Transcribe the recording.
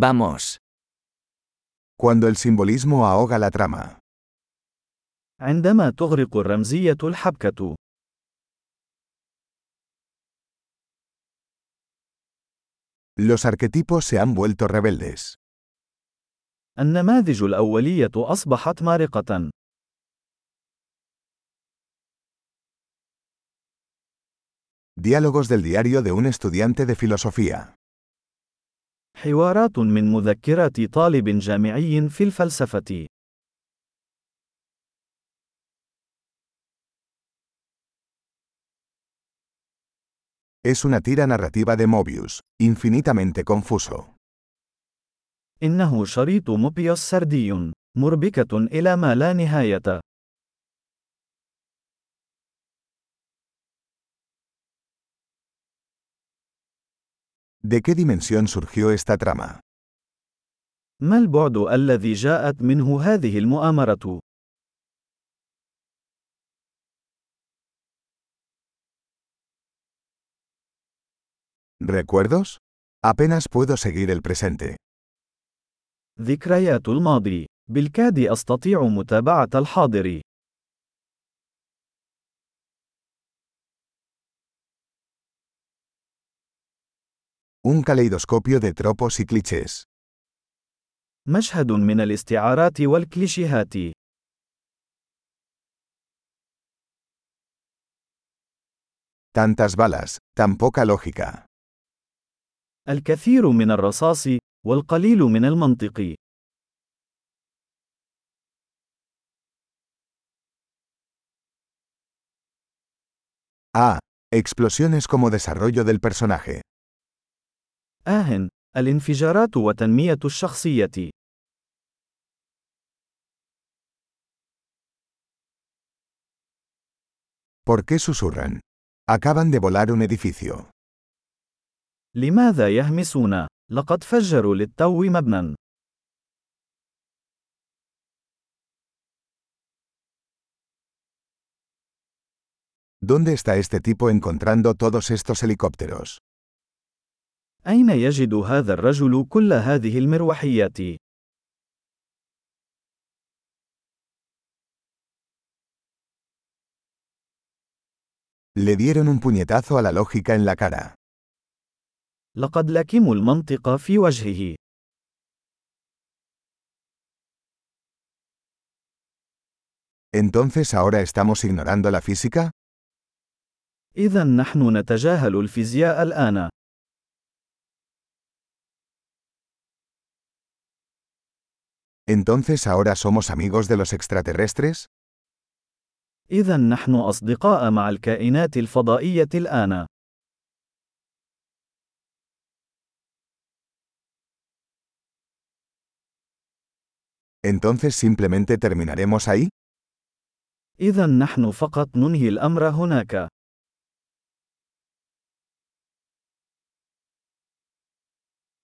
Vamos. Cuando el simbolismo ahoga la trama. عندما تغرق الرمزية الحبكة. Los arquetipos se han vuelto rebeldes. النماذج الأولية أصبحت مارقة. Diálogos del diario de un estudiante de filosofía. حوارات من مذكرات طالب جامعي في الفلسفة. Es una tira narrativa de Mobius, infinitamente confuso. إنه شريط موبيوس سردي، مربكة إلى ما لا نهاية. ¿De qué dimensión surgió esta trama? ما البعد الذي جاءت منه هذه المؤامرة؟ ¿Recuerdos? Apenas puedo seguir el presente. ذكريات الماضي. بالكاد أستطيع متابعة الحاضر. Un caleidoscopio de tropos y clichés. مشهد من الاستعارات والكليشيهات. Tantas balas, tan poca lógica. الكثير من الرصاص، والقليل من المنطق. Ah, explosiones como desarrollo del personaje. آه، الانفجارات وتنمية الشخصية. ¿Por qué susurran? Acaban de volar un edificio. لماذا يهمسون؟ لقد فجروا للتو مبنى. ¿Dónde está este tipo encontrando todos estos helicópteros? أين يجد هذا الرجل كل هذه المروحيات؟ Le dieron un puñetazo a la lógica en la cara. لقد لكموا المنطق في وجهه. ¿Entonces ahora estamos ignorando la física? إذا نحن نتجاهل الفيزياء الآن. ¿Entonces ahora somos amigos de los extraterrestres? إذا نحن أصدقاء مع الكائنات الفضائية الآن. ¿Entonces simplemente terminaremos ahí? إذا نحن فقط ننهي الأمر هناك.